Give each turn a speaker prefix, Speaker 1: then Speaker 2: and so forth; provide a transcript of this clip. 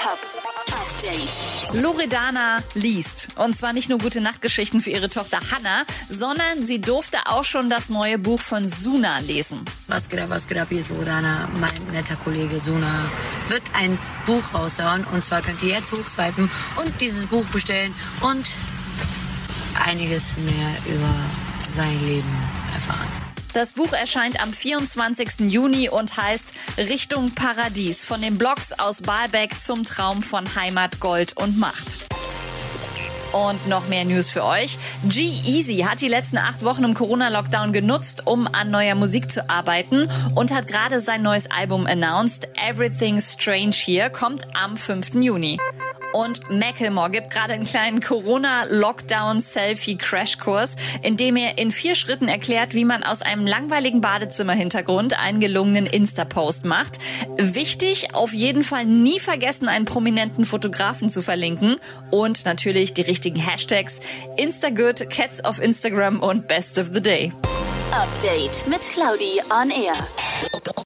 Speaker 1: Update.
Speaker 2: Loredana liest. Und zwar nicht nur gute Nachtgeschichten für ihre Tochter Hannah, sondern sie durfte auch schon das neue Buch von Suna lesen.
Speaker 3: Was geht ab, was geht ab, hier ist Loredana, mein netter Kollege Suna wird ein Buch raushauen und zwar könnt ihr jetzt hochswipen und dieses Buch bestellen und einiges mehr über sein Leben erfahren.
Speaker 2: Das Buch erscheint am 24. Juni und heißt Richtung Paradies von den Blogs aus Baalbek zum Traum von Heimat, Gold und Macht. Und noch mehr News für euch. G-Easy hat die letzten acht Wochen im Corona-Lockdown genutzt, um an neuer Musik zu arbeiten und hat gerade sein neues Album announced. Everything Strange Here kommt am 5. Juni. Und Macklemore gibt gerade einen kleinen Corona-Lockdown-Selfie-Crashkurs, in dem er in vier Schritten erklärt, wie man aus einem langweiligen Badezimmer-Hintergrund einen gelungenen Insta-Post macht. Wichtig, auf jeden Fall nie vergessen, einen prominenten Fotografen zu verlinken und natürlich die richtigen Hashtags Instagood, Cats of Instagram und Best of the Day.
Speaker 1: Update mit Claudi on Air.